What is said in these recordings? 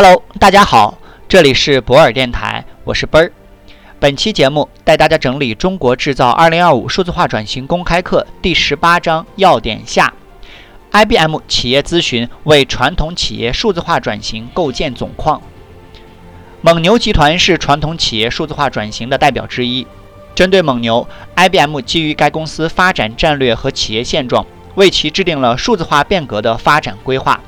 Hello，大家好，这里是博尔电台，我是奔儿。本期节目带大家整理《中国制造2025数字化转型公开课》第十八章要点下：IBM 企业咨询为传统企业数字化转型构建总框。蒙牛集团是传统企业数字化转型的代表之一。针对蒙牛，IBM 基于该公司发展战略和企业现状，为其制定了数字化变革的发展规划。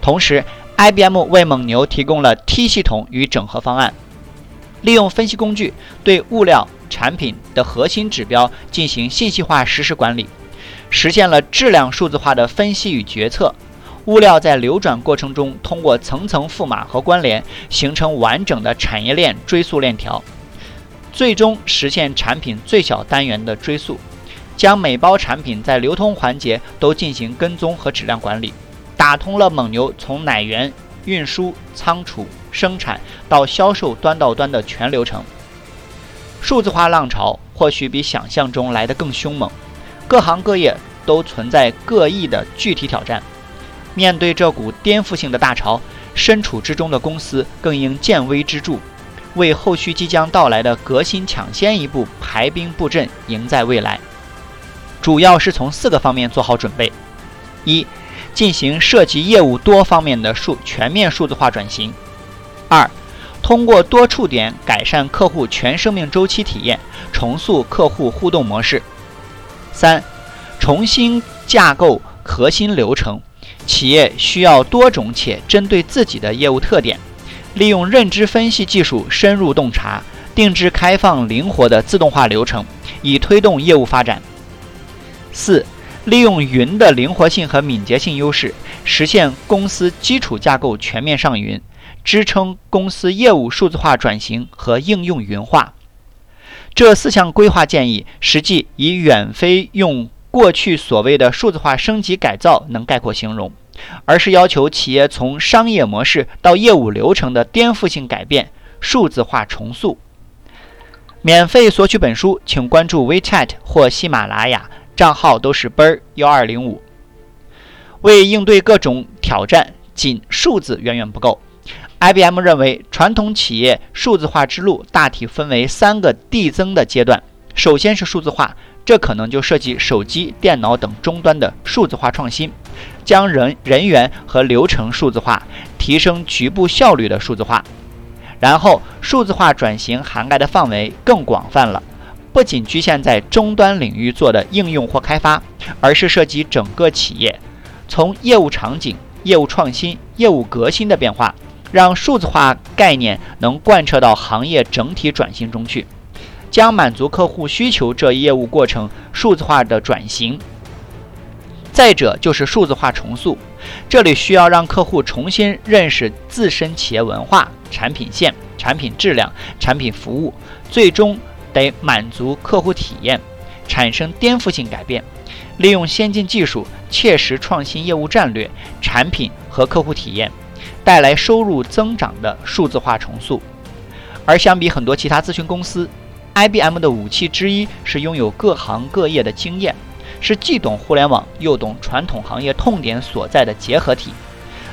同时，IBM 为蒙牛提供了 T 系统与整合方案，利用分析工具对物料产品的核心指标进行信息化实时管理，实现了质量数字化的分析与决策。物料在流转过程中，通过层层赋码和关联，形成完整的产业链追溯链条。最终实现产品最小单元的追溯，将每包产品在流通环节都进行跟踪和质量管理，打通了蒙牛从奶源、运输、仓储、生产到销售端到端的全流程。数字化浪潮或许比想象中来得更凶猛，各行各业都存在各异的具体挑战。面对这股颠覆性的大潮，身处之中的公司更应见微知著。为后续即将到来的革新抢先一步排兵布阵，赢在未来。主要是从四个方面做好准备：一、进行涉及业务多方面的数全面数字化转型；二、通过多触点改善客户全生命周期体验，重塑客户互动模式；三、重新架构核心流程，企业需要多种且针对自己的业务特点。利用认知分析技术深入洞察，定制开放灵活的自动化流程，以推动业务发展。四、利用云的灵活性和敏捷性优势，实现公司基础架构全面上云，支撑公司业务数字化转型和应用云化。这四项规划建议，实际已远非用过去所谓的数字化升级改造能概括形容。而是要求企业从商业模式到业务流程的颠覆性改变，数字化重塑。免费索取本书，请关注 WeChat 或喜马拉雅，账号都是奔儿幺二零五。为应对各种挑战，仅数字远远不够。IBM 认为，传统企业数字化之路大体分为三个递增的阶段。首先是数字化，这可能就涉及手机、电脑等终端的数字化创新。将人人员和流程数字化，提升局部效率的数字化，然后数字化转型涵盖的范围更广泛了，不仅局限在终端领域做的应用或开发，而是涉及整个企业，从业务场景、业务创新、业务革新的变化，让数字化概念能贯彻到行业整体转型中去，将满足客户需求这一业务过程数字化的转型。再者就是数字化重塑，这里需要让客户重新认识自身企业文化、产品线、产品质量、产品服务，最终得满足客户体验，产生颠覆性改变。利用先进技术，切实创新业务战略、产品和客户体验，带来收入增长的数字化重塑。而相比很多其他咨询公司，IBM 的武器之一是拥有各行各业的经验。是既懂互联网又懂传统行业痛点所在的结合体，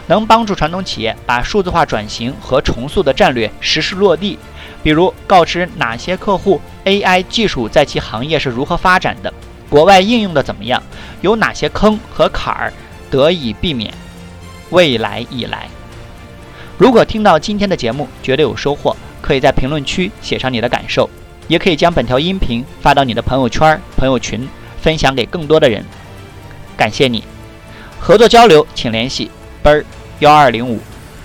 能帮助传统企业把数字化转型和重塑的战略实施落地。比如告知哪些客户 AI 技术在其行业是如何发展的，国外应用的怎么样，有哪些坑和坎儿得以避免。未来已来。如果听到今天的节目觉得有收获，可以在评论区写上你的感受，也可以将本条音频发到你的朋友圈、朋友群。分享给更多的人，感谢你。合作交流，请联系奔儿幺二零五。